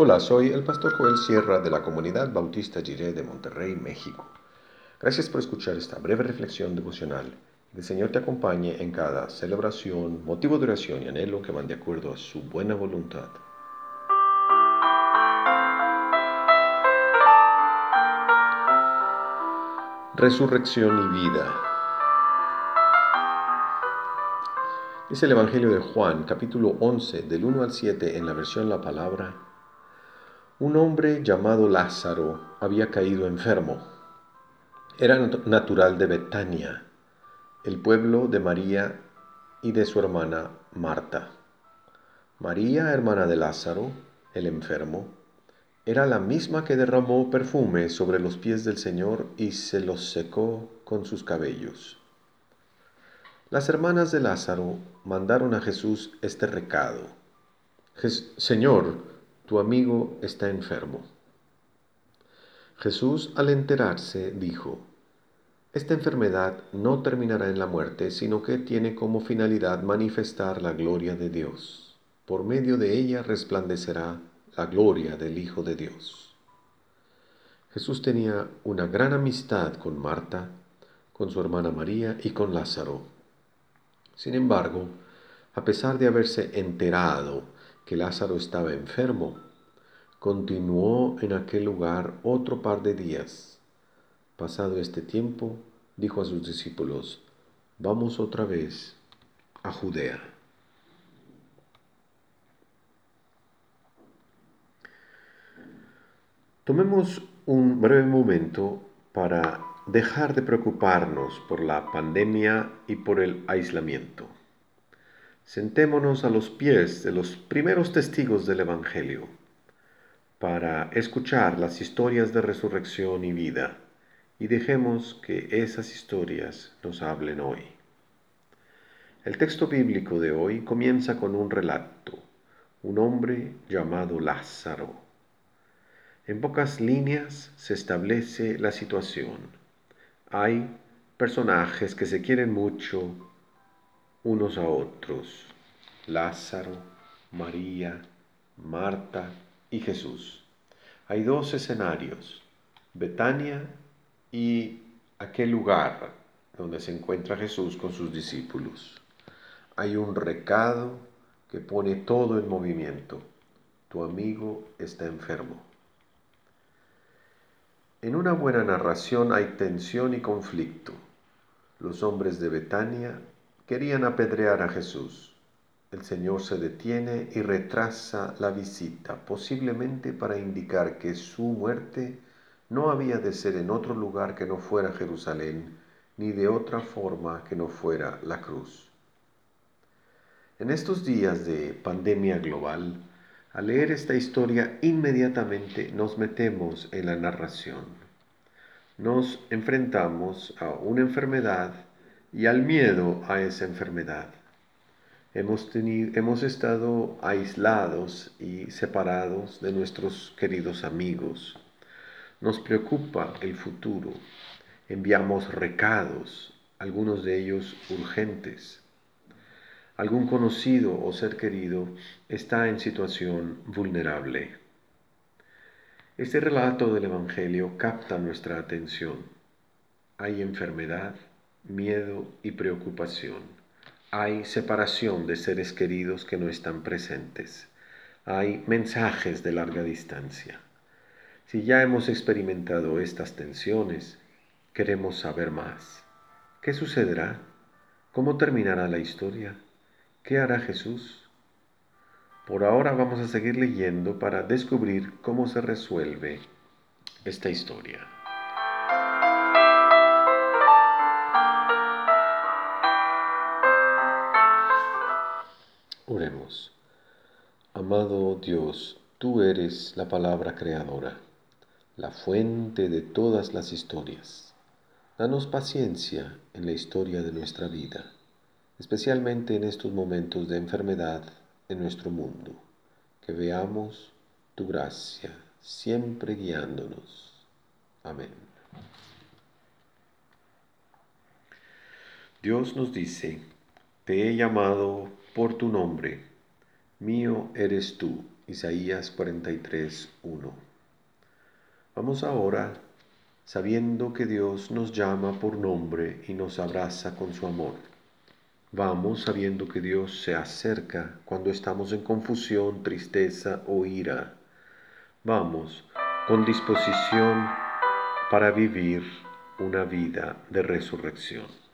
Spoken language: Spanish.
Hola, soy el pastor Joel Sierra de la comunidad Bautista Jiré de Monterrey, México. Gracias por escuchar esta breve reflexión devocional. Que el Señor te acompañe en cada celebración, motivo de oración y anhelo que van de acuerdo a su buena voluntad. Resurrección y vida. Dice el Evangelio de Juan, capítulo 11, del 1 al 7, en la versión La Palabra. Un hombre llamado Lázaro había caído enfermo. Era natural de Betania, el pueblo de María y de su hermana Marta. María, hermana de Lázaro, el enfermo, era la misma que derramó perfume sobre los pies del Señor y se los secó con sus cabellos. Las hermanas de Lázaro mandaron a Jesús este recado. Señor, tu amigo está enfermo. Jesús al enterarse dijo, Esta enfermedad no terminará en la muerte, sino que tiene como finalidad manifestar la gloria de Dios. Por medio de ella resplandecerá la gloria del Hijo de Dios. Jesús tenía una gran amistad con Marta, con su hermana María y con Lázaro. Sin embargo, a pesar de haberse enterado que Lázaro estaba enfermo, continuó en aquel lugar otro par de días. Pasado este tiempo, dijo a sus discípulos, vamos otra vez a Judea. Tomemos un breve momento para dejar de preocuparnos por la pandemia y por el aislamiento. Sentémonos a los pies de los primeros testigos del Evangelio para escuchar las historias de resurrección y vida y dejemos que esas historias nos hablen hoy. El texto bíblico de hoy comienza con un relato, un hombre llamado Lázaro en pocas líneas se establece la situación. Hay personajes que se quieren mucho unos a otros. Lázaro, María, Marta y Jesús. Hay dos escenarios, Betania y aquel lugar donde se encuentra Jesús con sus discípulos. Hay un recado que pone todo en movimiento. Tu amigo está enfermo. En una buena narración hay tensión y conflicto. Los hombres de Betania querían apedrear a Jesús. El Señor se detiene y retrasa la visita, posiblemente para indicar que su muerte no había de ser en otro lugar que no fuera Jerusalén, ni de otra forma que no fuera la cruz. En estos días de pandemia global, al leer esta historia inmediatamente nos metemos en la narración. Nos enfrentamos a una enfermedad y al miedo a esa enfermedad. Hemos, tenido, hemos estado aislados y separados de nuestros queridos amigos. Nos preocupa el futuro. Enviamos recados, algunos de ellos urgentes algún conocido o ser querido está en situación vulnerable. Este relato del Evangelio capta nuestra atención. Hay enfermedad, miedo y preocupación. Hay separación de seres queridos que no están presentes. Hay mensajes de larga distancia. Si ya hemos experimentado estas tensiones, queremos saber más. ¿Qué sucederá? ¿Cómo terminará la historia? ¿Qué hará Jesús? Por ahora vamos a seguir leyendo para descubrir cómo se resuelve esta historia. Amado Dios, tú eres la palabra creadora, la fuente de todas las historias. Danos paciencia en la historia de nuestra vida especialmente en estos momentos de enfermedad en nuestro mundo. Que veamos tu gracia siempre guiándonos. Amén. Dios nos dice, te he llamado por tu nombre, mío eres tú, Isaías 43, 1. Vamos ahora sabiendo que Dios nos llama por nombre y nos abraza con su amor. Vamos sabiendo que Dios se acerca cuando estamos en confusión, tristeza o ira. Vamos con disposición para vivir una vida de resurrección.